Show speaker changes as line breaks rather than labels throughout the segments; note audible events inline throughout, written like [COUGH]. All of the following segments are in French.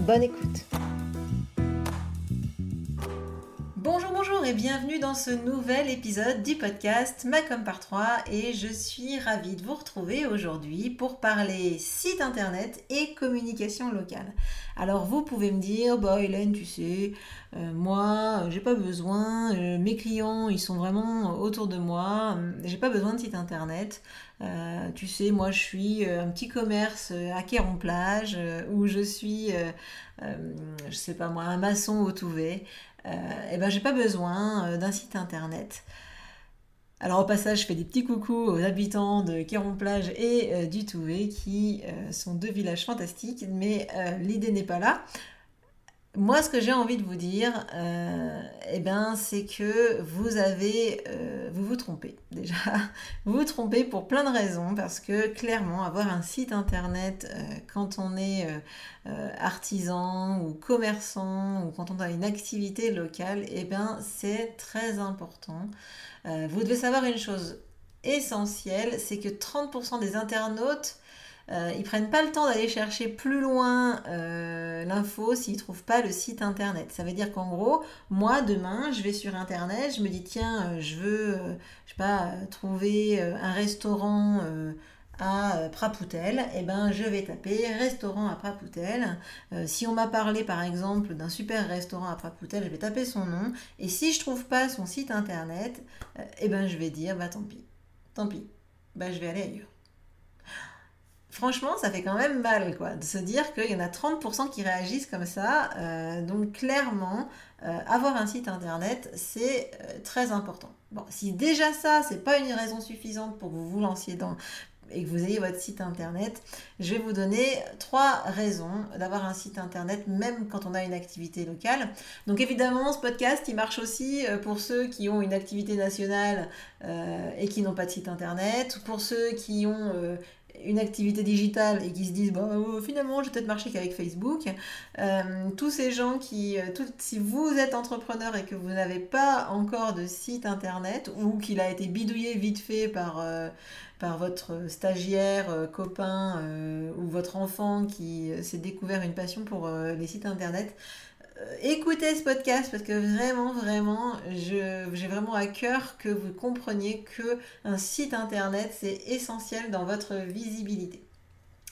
Bonne écoute. Et bienvenue dans ce nouvel épisode du podcast Macom par 3 et je suis ravie de vous retrouver aujourd'hui pour parler site internet et communication locale. Alors vous pouvez me dire, bah Hélène, tu sais, euh, moi j'ai pas besoin, euh, mes clients ils sont vraiment autour de moi, j'ai pas besoin de site internet. Euh, tu sais, moi je suis un petit commerce à Quéron-Plage où je suis, je sais pas moi, un maçon au Touvet. Et eh ben j'ai pas besoin d'un site internet. Alors au passage, je fais des petits coucous aux habitants de Quéron-Plage et du Touvet qui sont deux villages fantastiques, mais l'idée n'est pas là. Moi, ce que j'ai envie de vous dire, euh, eh ben, c'est que vous avez, euh, vous vous trompez [LAUGHS] déjà. Vous vous trompez pour plein de raisons parce que clairement, avoir un site internet euh, quand on est artisan ou commerçant ou quand on a une activité locale, eh ben, c'est très important. vous devez savoir une chose essentielle, c'est que 30% des internautes euh, ils prennent pas le temps d'aller chercher plus loin euh, l'info s'ils trouvent pas le site internet. Ça veut dire qu'en gros, moi demain, je vais sur internet, je me dis tiens, euh, je veux, je sais pas, trouver un restaurant à Prapoutel, et eh ben je vais taper restaurant à Prapoutel. si on m'a parlé par exemple d'un super restaurant à Prapoutel, je vais taper son nom. Et si je trouve pas son site internet, et eh ben je vais dire bah tant pis, tant pis, bah je vais aller ailleurs franchement, ça fait quand même mal, quoi, de se dire qu'il y en a 30% qui réagissent comme ça. Euh, donc, clairement, euh, avoir un site internet, c'est euh, très important. Bon, si déjà ça, c'est pas une raison suffisante pour que vous vous lanciez dans et que vous ayez votre site internet, je vais vous donner trois raisons d'avoir un site internet, même quand on a une activité locale. Donc évidemment, ce podcast, il marche aussi pour ceux qui ont une activité nationale et qui n'ont pas de site internet, pour ceux qui ont une activité digitale et qui se disent bon, euh, finalement je vais peut-être marcher qu'avec Facebook. Euh, tous ces gens qui, euh, si vous êtes entrepreneur et que vous n'avez pas encore de site internet ou qu'il a été bidouillé vite fait par, par votre stagiaire, copain ou votre enfant qui s'est découvert une passion pour les sites internet, euh, écoutez ce podcast parce que vraiment, vraiment, j'ai vraiment à cœur que vous compreniez que un site internet, c'est essentiel dans votre visibilité.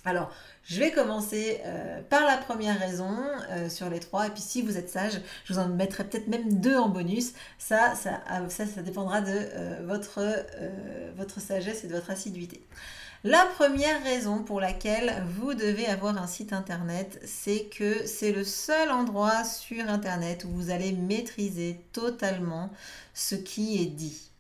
Alors, je vais commencer euh, par la première raison euh, sur les trois, et puis si vous êtes sage, je vous en mettrai peut-être même deux en bonus. Ça, ça, ça, ça dépendra de votre, votre sagesse et de votre assiduité. La première raison pour laquelle vous devez avoir un site internet, c'est que c'est le seul endroit sur internet où vous allez maîtriser totalement ce qui est dit.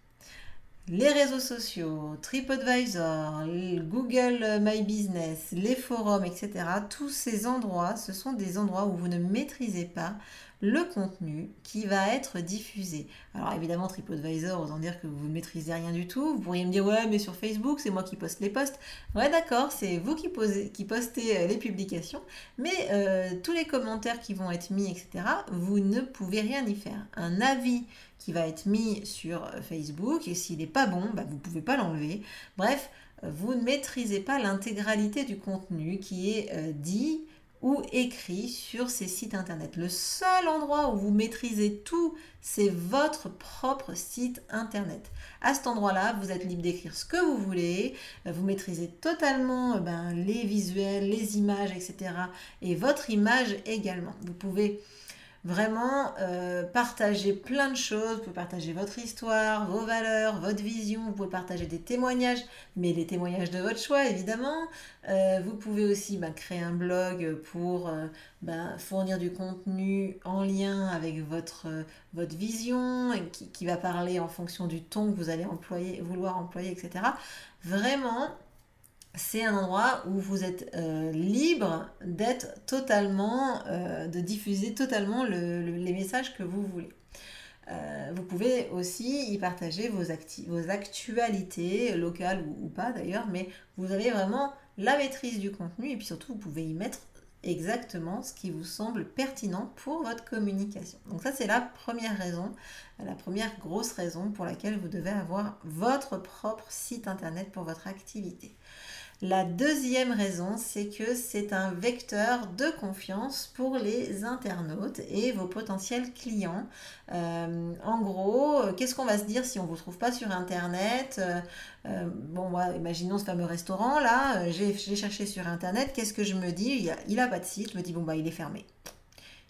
Les réseaux sociaux, TripAdvisor, Google My Business, les forums, etc. Tous ces endroits, ce sont des endroits où vous ne maîtrisez pas le contenu qui va être diffusé. Alors évidemment, TripAdvisor, autant dire que vous ne maîtrisez rien du tout. Vous pourriez me dire, ouais, mais sur Facebook, c'est moi qui poste les posts. Ouais, d'accord, c'est vous qui, postez euh, les publications, mais euh, tous les commentaires qui vont être mis, etc., vous ne pouvez rien y faire. Un avis qui va être mis sur euh, Facebook, et s'il n'est pas bon, bah, vous ne pouvez pas l'enlever. Bref, vous ne maîtrisez pas l'intégralité du contenu qui est dit ou écrit sur ces sites internet. Le seul endroit où vous maîtrisez tout, c'est votre propre site internet. À cet endroit-là, vous êtes libre d'écrire ce que vous voulez, vous maîtrisez totalement ben, les visuels, les images, etc. Et votre image également. Vous pouvez vraiment euh, partager plein de choses. Vous pouvez partager votre histoire, vos valeurs, votre vision. Vous pouvez partager des témoignages, mais les témoignages de votre choix, évidemment. Euh, vous pouvez aussi bah, créer un blog pour euh, bah, fournir du contenu en lien avec votre, votre vision, qui, qui va parler en fonction du ton que vous allez employer, vouloir employer, etc. Vraiment, c'est un endroit où vous êtes euh, libre d'être totalement, euh, de diffuser totalement les messages que vous voulez. Euh, vous pouvez aussi y partager vos, actualités, locales ou pas d'ailleurs, mais vous avez vraiment la maîtrise du contenu et puis surtout vous pouvez y mettre exactement ce qui vous semble pertinent pour votre communication. Donc ça c'est la première raison, la première grosse raison pour laquelle vous devez avoir votre propre site internet pour votre activité. La deuxième raison, c'est que c'est un vecteur de confiance pour les internautes et vos potentiels clients. Euh, en gros, qu'est-ce qu'on va se dire si on ne vous trouve pas sur Internet? Euh, euh, Bon, moi, imaginons ce fameux restaurant là, j'ai cherché sur Internet, qu'est-ce que je me dis? Il n'a pas de site, je me dis, bon, bah, il est fermé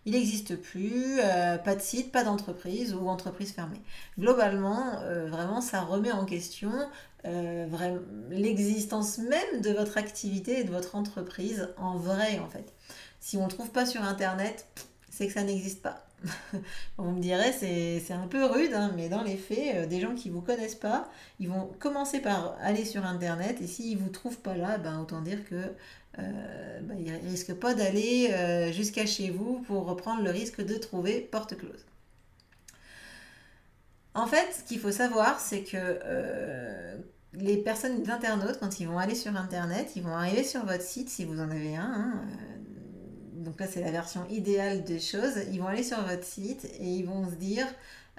il n'existe plus, pas de site, pas d'entreprise ou entreprise fermée. Globalement, vraiment, ça remet en question euh, l'existence même de votre activité et de votre entreprise en vrai en fait. Si on ne le trouve pas sur internet, c'est que ça n'existe pas. [LAUGHS] Vous me direz, c'est un peu rude, hein, mais dans les faits, euh, des gens qui ne vous connaissent pas, ils vont commencer par aller sur Internet, et s'ils ne vous trouvent pas là, ben, autant dire que euh, ben, ils ne risquent pas d'aller jusqu'à chez vous pour reprendre le risque de trouver porte close. En fait, ce qu'il faut savoir, c'est que euh, les personnes, les internautes, quand ils vont aller sur Internet, ils vont arriver sur votre site, si vous en avez un. Hein, euh, donc là, c'est la version idéale des choses. Ils vont aller sur votre site et ils vont se dire,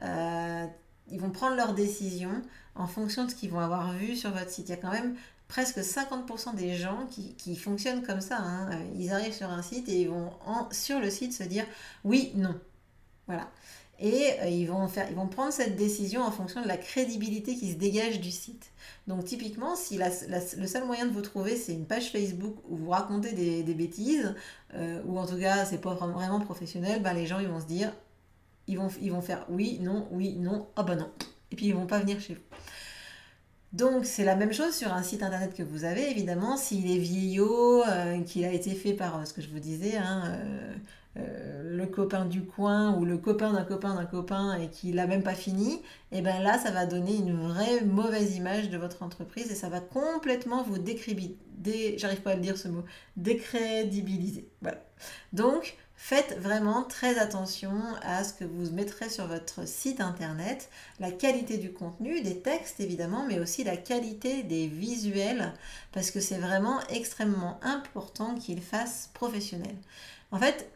euh, ils vont prendre leur décision en fonction de ce qu'ils vont avoir vu sur votre site. Il y a quand même presque 50% des gens qui, fonctionnent comme ça. Hein. Ils arrivent sur un site et ils vont sur le site se dire oui, non. Voilà et euh, ils, vont prendre cette décision en fonction de la crédibilité qui se dégage du site. Donc typiquement, si le seul moyen de vous trouver, c'est une page Facebook où vous racontez des, bêtises, euh, ou en tout cas c'est pas vraiment professionnel, ben, les gens ils vont se dire, ils vont, ils vont faire oui, non, oui, non, ah bah non. Et puis ils vont pas venir chez vous. Donc c'est la même chose sur un site internet que vous avez, évidemment, s'il est vieillot, euh, qu'il a été fait par ce que je vous disais, hein, euh, le copain du coin ou le copain d'un copain d'un copain et qui l'a même pas fini, et eh bien là, ça va donner une vraie mauvaise image de votre entreprise et ça va complètement vous décrédibiliser, j'arrive pas à dire ce mot, décrédibiliser. Voilà. Donc, faites vraiment très attention à ce que vous mettrez sur votre site internet, la qualité du contenu, des textes évidemment, mais aussi la qualité des visuels, parce que c'est vraiment extrêmement important qu'il fasse professionnel. En fait,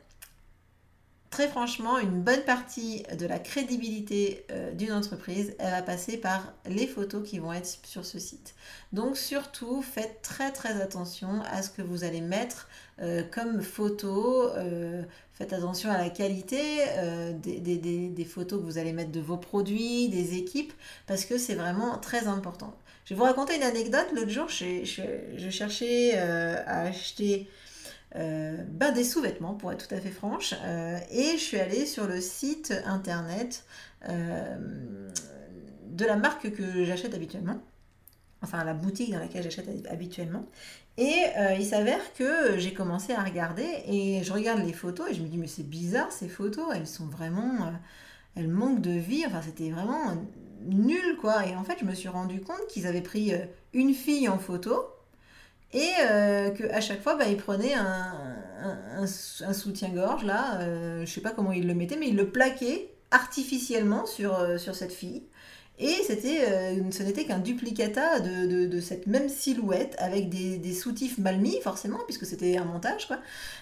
très franchement, une bonne partie de la crédibilité euh, d'une entreprise, elle va passer par les photos qui vont être sur ce site. Donc surtout, faites très très attention à ce que vous allez mettre euh, comme photos. Euh, faites attention à la qualité des, photos que vous allez mettre de vos produits, des équipes, parce que c'est vraiment très important. Je vais vous raconter une anecdote. L'autre jour, je cherchais à acheter euh, bah, des sous-vêtements, pour être tout à fait franche. Euh, et je suis allée sur le site internet euh, de la marque que j'achète habituellement. Enfin, la boutique dans laquelle j'achète habituellement. Et il s'avère que j'ai commencé à regarder et je regarde les photos et je me dis, mais c'est bizarre ces photos, elles sont vraiment. elles manquent de vie. Enfin, c'était vraiment nul quoi. Et en fait, je me suis rendu compte qu'ils avaient pris une fille en photo et euh, qu'à chaque fois, bah, il prenait un, soutien-gorge, là, euh, je sais pas comment il le mettait, mais il le plaquait artificiellement sur, euh, sur cette fille. Et c'était, euh, ce n'était qu'un duplicata de, cette même silhouette avec des, soutifs mal mis, forcément, puisque c'était un montage, quoi.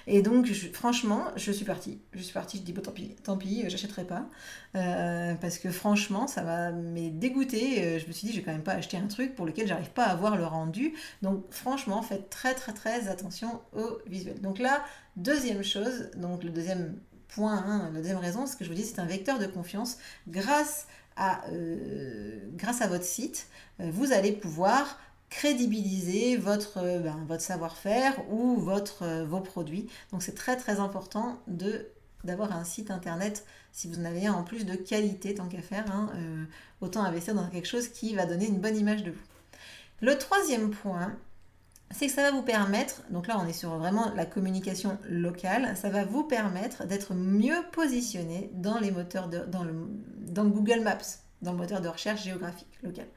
Et donc, franchement, je suis partie. Je suis partie, je dis, bon, tant pis, tant pis, j'achèterai pas. Euh, parce que franchement, ça m'a dégoûté. Euh, je me suis dit, je vais quand même pas acheter un truc pour lequel j'arrive pas à voir le rendu. Donc, franchement, faites très, très, très attention au visuel. Donc là, deuxième chose, donc le deuxième point, hein, la deuxième raison, ce que je vous dis, c'est un vecteur de confiance grâce euh, grâce à votre site, euh, vous allez pouvoir crédibiliser votre, euh, ben, votre savoir-faire ou votre, vos produits. Donc c'est très très important de d'avoir un site internet si vous en avez un en plus de qualité tant qu'à faire. Hein, autant investir dans quelque chose qui va donner une bonne image de vous. Le troisième point, c'est que ça va vous permettre, donc là on est sur vraiment la communication locale, ça va vous permettre d'être mieux positionné dans les moteurs, de, dans, dans Google Maps dans le moteur de recherche géographique local.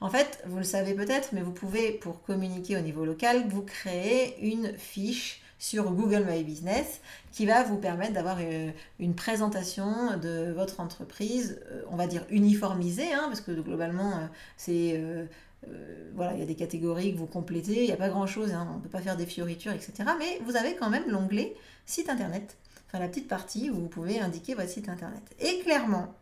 En fait, vous le savez peut-être, mais vous pouvez, pour communiquer au niveau local, vous créer une fiche sur Google My Business qui va vous permettre d'avoir euh, une, présentation de votre entreprise, euh, on va dire uniformisée, hein, parce que globalement, euh, c'est... voilà, il y a des catégories que vous complétez, il n'y a pas grand-chose, hein, on ne peut pas faire des fioritures, etc. Mais vous avez quand même l'onglet site internet, enfin la petite partie où vous pouvez indiquer votre site internet. Et clairement,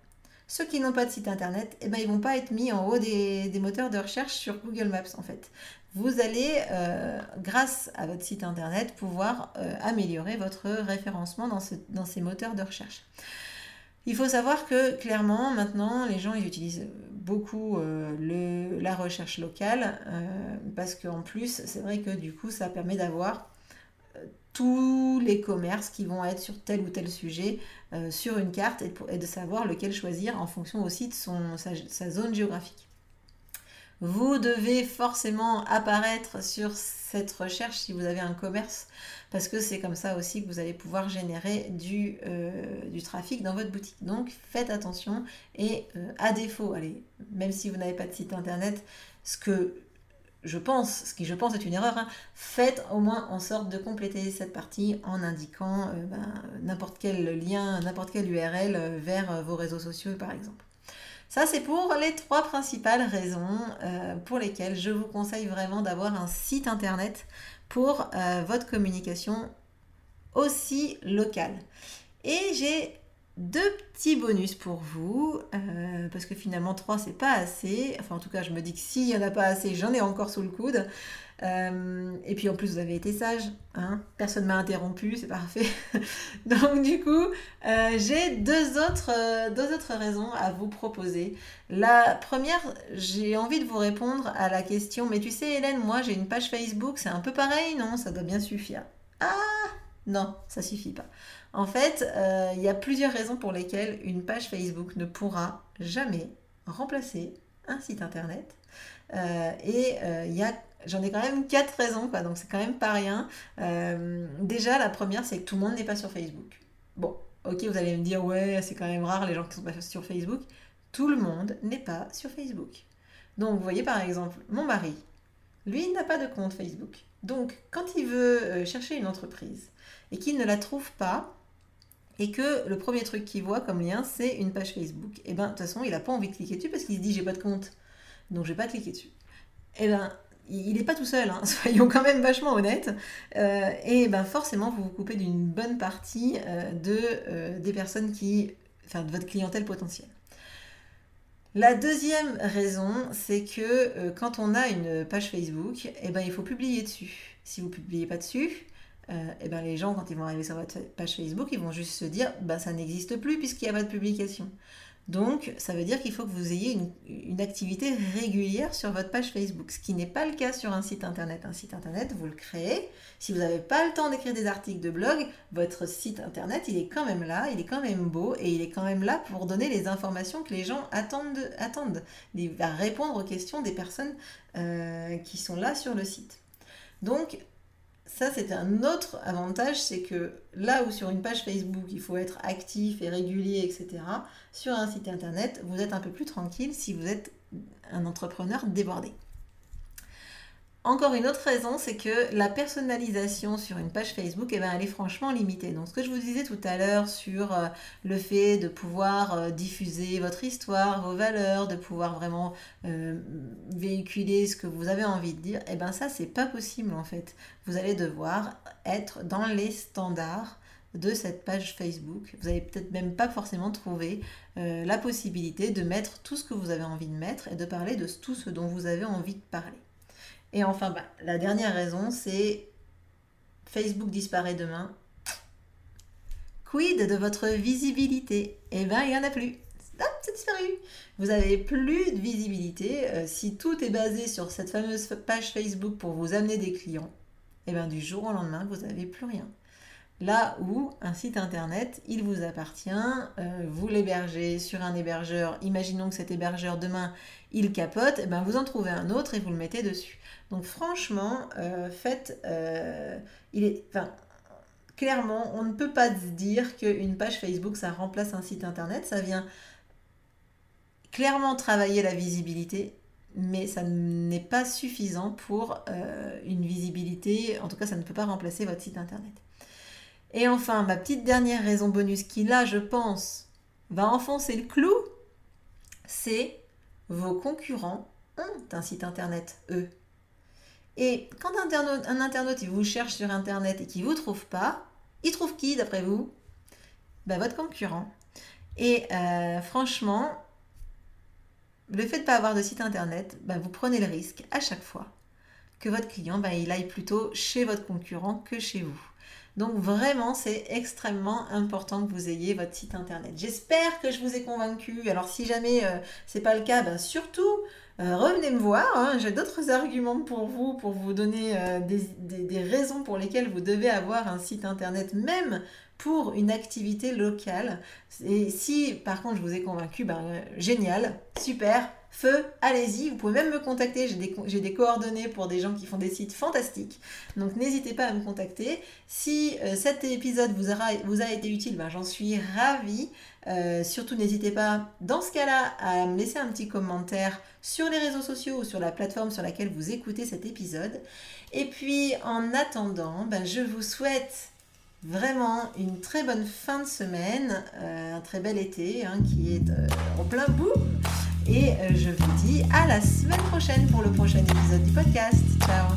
ceux qui n'ont pas de site internet, eh ben, ils ne vont pas être mis en haut des, moteurs de recherche sur Google Maps en fait. Vous allez, euh, grâce à votre site internet, pouvoir euh, améliorer votre référencement dans, ces moteurs de recherche. Il faut savoir que clairement, maintenant, les gens ils utilisent beaucoup euh, la recherche locale parce qu'en plus, c'est vrai que du coup, ça permet d'avoir tous les commerces qui vont être sur tel ou tel sujet euh, sur une carte et, de savoir lequel choisir en fonction aussi de sa, zone géographique. Vous devez forcément apparaître sur cette recherche si vous avez un commerce parce que c'est comme ça aussi que vous allez pouvoir générer du, euh, trafic dans votre boutique. Donc faites attention et euh, à défaut, allez, même si vous n'avez pas de site internet, ce que je pense, ce qui je pense est une erreur, hein, faites au moins en sorte de compléter cette partie en indiquant euh, ben, n'importe quel lien, n'importe quelle URL euh, vers euh, vos réseaux sociaux par exemple. Ça, c'est pour les trois principales raisons pour lesquelles je vous conseille vraiment d'avoir un site internet pour votre communication aussi locale. Et j'ai deux petits bonus pour vous, euh, parce que finalement 3 c'est pas assez. Enfin en tout cas je me dis que s'il n'y en a pas assez, j'en ai encore sous le coude. Euh, et puis en plus vous avez été sage, hein personne m'a interrompu, c'est parfait. [LAUGHS] Donc du coup euh, j'ai deux autres, deux autres raisons à vous proposer. La première, j'ai envie de vous répondre à la question, mais tu sais Hélène, moi j'ai une page Facebook, c'est un peu pareil, non? Ça doit bien suffire. Ah non, ça suffit pas. En fait, euh, il y a plusieurs raisons pour lesquelles une page Facebook ne pourra jamais remplacer un site internet. Euh, et euh, y a, j'en ai quand même quatre raisons, quoi, donc c'est quand même pas rien. déjà, la première, c'est que tout le monde n'est pas sur Facebook. Bon, ok, vous allez me dire, ouais, c'est quand même rare les gens qui sont pas sur Facebook. Tout le monde n'est pas sur Facebook. Donc, vous voyez par exemple, mon mari, lui, n'a pas de compte Facebook. Donc, quand il veut chercher une entreprise et qu'il ne la trouve pas, et que le premier truc qu'il voit comme lien, c'est une page Facebook, et eh bien de toute façon, il n'a pas envie de cliquer dessus parce qu'il se dit j'ai pas de compte, donc je vais pas cliquer dessus. Et eh bien, il n'est pas tout seul, hein, [LAUGHS] soyons quand même vachement honnêtes. Euh, et ben forcément, vous vous coupez d'une bonne partie euh, euh, des personnes qui, enfin, de votre clientèle potentielle. La deuxième raison, c'est que quand on a une page Facebook, eh ben, il faut publier dessus. Si vous ne publiez pas dessus, euh, eh ben les gens, quand ils vont arriver sur votre page Facebook, ils vont juste se dire bah, ça n'existe plus puisqu'il n'y a pas de publication. Donc, ça veut dire qu'il faut que vous ayez une, activité régulière sur votre page Facebook, ce qui n'est pas le cas sur un site internet. Un site internet, vous le créez. Si vous n'avez pas le temps d'écrire des articles de blog, votre site internet, il est quand même là, il est quand même beau et il est quand même là pour donner les informations que les gens attendent. attendent. Répondre aux questions des personnes euh, qui sont là sur le site. Donc, ça, c'est un autre avantage, c'est que là où sur une page Facebook, il faut être actif et régulier, etc., sur un site internet, vous êtes un peu plus tranquille si vous êtes un entrepreneur débordé. Encore une autre raison, c'est que la personnalisation sur une page Facebook, eh ben, elle est franchement limitée. Donc ce que je vous disais tout à l'heure sur euh, le fait de pouvoir euh, diffuser votre histoire, vos valeurs, de pouvoir vraiment euh, véhiculer ce que vous avez envie de dire, eh ben ça c'est pas possible en fait. Vous allez devoir être dans les standards de cette page Facebook. Vous n'allez peut-être même pas forcément trouver la possibilité de mettre tout ce que vous avez envie de mettre et de parler de tout ce dont vous avez envie de parler. Et enfin, bah, la dernière raison, c'est Facebook disparaît demain. Quid de votre visibilité? Eh bien, il n'y en a plus. Hop, c'est disparu. Vous n'avez plus de visibilité. Euh, si tout est basé sur cette fameuse page Facebook pour vous amener des clients, eh bien, du jour au lendemain, vous n'avez plus rien. Là où un site internet, il vous appartient, euh, vous l'hébergez sur un hébergeur, imaginons que cet hébergeur demain il capote, et eh ben vous en trouvez un autre et vous le mettez dessus. Donc franchement, euh, faites, euh, il est, clairement, on ne peut pas dire qu'une page Facebook ça remplace un site internet, ça vient clairement travailler la visibilité, mais ça n'est pas suffisant pour une visibilité, en tout cas ça ne peut pas remplacer votre site internet. Et enfin, ma petite dernière raison bonus qui là, je pense, va enfoncer le clou, c'est vos concurrents ont un site internet, eux. Et quand un internaute, il vous cherche sur internet et qu'il ne vous trouve pas, il trouve qui d'après vous? Ben, Votre concurrent. Et euh, franchement, le fait de ne pas avoir de site internet, ben, vous prenez le risque à chaque fois que votre client, ben, il aille plutôt chez votre concurrent que chez vous. Donc vraiment, c'est extrêmement important que vous ayez votre site internet. J'espère que je vous ai convaincu. Alors si jamais euh, c'est pas le cas, ben, surtout euh, revenez me voir. Hein. J'ai d'autres arguments pour vous, pour vous donner euh, des, raisons pour lesquelles vous devez avoir un site internet, même pour une activité locale. Et si par contre je vous ai convaincu, ben, génial, super, feu, allez-y, vous pouvez même me contacter, j'ai des, coordonnées pour des gens qui font des sites fantastiques, donc n'hésitez pas à me contacter. Si euh, cet épisode vous, a été utile, ben, j'en suis ravie. Euh, surtout n'hésitez pas dans ce cas-là à me laisser un petit commentaire sur les réseaux sociaux ou sur la plateforme sur laquelle vous écoutez cet épisode. Et puis en attendant, ben, je vous souhaite vraiment une très bonne fin de semaine, euh, un très bel été hein, qui est en plein bout. Et euh, je vous dis à la semaine prochaine pour le prochain épisode du podcast. Ciao